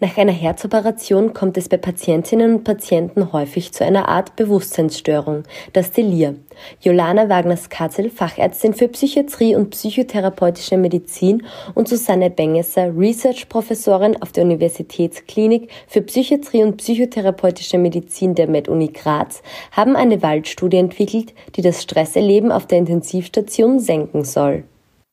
Nach einer Herzoperation kommt es bei Patientinnen und Patienten häufig zu einer Art Bewusstseinsstörung, das Delir. Jolana Wagner-Skatzel, Fachärztin für Psychiatrie und psychotherapeutische Medizin und Susanne Bengesser, Research-Professorin auf der Universitätsklinik für Psychiatrie und psychotherapeutische Medizin der MedUni Graz, haben eine Waldstudie entwickelt, die das Stresserleben auf der Intensivstation senken soll.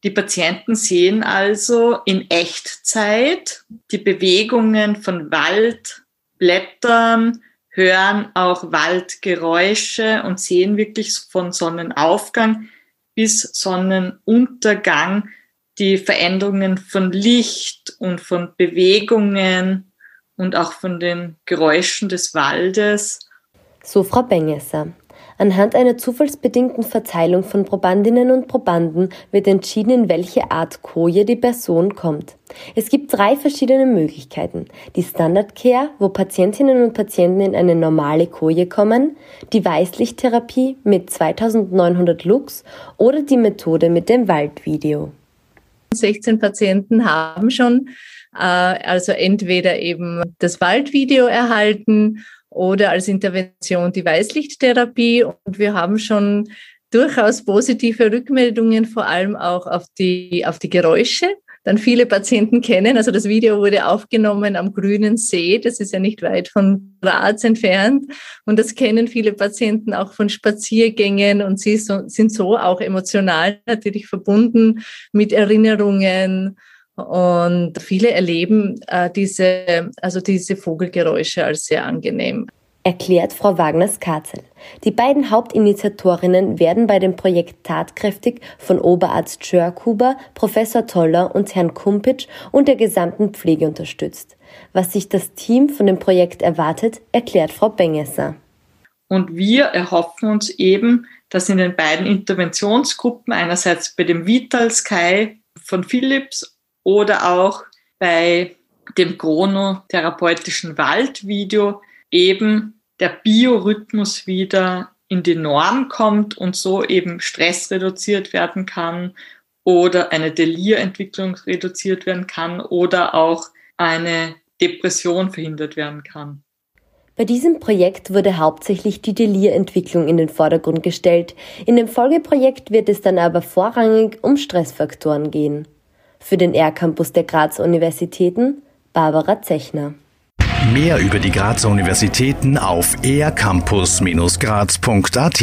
Die Patienten sehen also in Echtzeit die Bewegungen von Wald, Blättern, hören auch Waldgeräusche und sehen wirklich von Sonnenaufgang bis Sonnenuntergang die Veränderungen von Licht und von Bewegungen und auch von den Geräuschen des Waldes. So Frau Bengesser. Anhand einer zufallsbedingten Verteilung von Probandinnen und Probanden wird entschieden, in welche Art Koje die Person kommt. Es gibt drei verschiedene Möglichkeiten. Die Standard Care, wo Patientinnen und Patienten in eine normale Koje kommen, die Weißlichttherapie mit 2900 Lux oder die Methode mit dem Waldvideo. 16 Patienten haben schon äh, also entweder eben das Waldvideo erhalten oder als Intervention die Weißlichttherapie. Und wir haben schon durchaus positive Rückmeldungen, vor allem auch auf die, auf die Geräusche. Dann viele Patienten kennen, also das Video wurde aufgenommen am Grünen See, das ist ja nicht weit von Graz entfernt. Und das kennen viele Patienten auch von Spaziergängen und sie so, sind so auch emotional natürlich verbunden mit Erinnerungen und viele erleben äh, diese, also diese Vogelgeräusche als sehr angenehm. Erklärt Frau Wagner-Skatzel. Die beiden Hauptinitiatorinnen werden bei dem Projekt tatkräftig von Oberarzt Schörkuber, Professor Toller und Herrn Kumpitsch und der gesamten Pflege unterstützt. Was sich das Team von dem Projekt erwartet, erklärt Frau Bengesser. Und wir erhoffen uns eben, dass in den beiden Interventionsgruppen, einerseits bei dem Vital Sky von Philips oder auch bei dem chronotherapeutischen Waldvideo eben der Biorhythmus wieder in die Norm kommt und so eben Stress reduziert werden kann oder eine Delirentwicklung reduziert werden kann oder auch eine Depression verhindert werden kann. Bei diesem Projekt wurde hauptsächlich die Delirentwicklung in den Vordergrund gestellt. In dem Folgeprojekt wird es dann aber vorrangig um Stressfaktoren gehen. Für den R-Campus der Grazer Universitäten Barbara Zechner. Mehr über die Grazer Universitäten auf ercampus-graz.at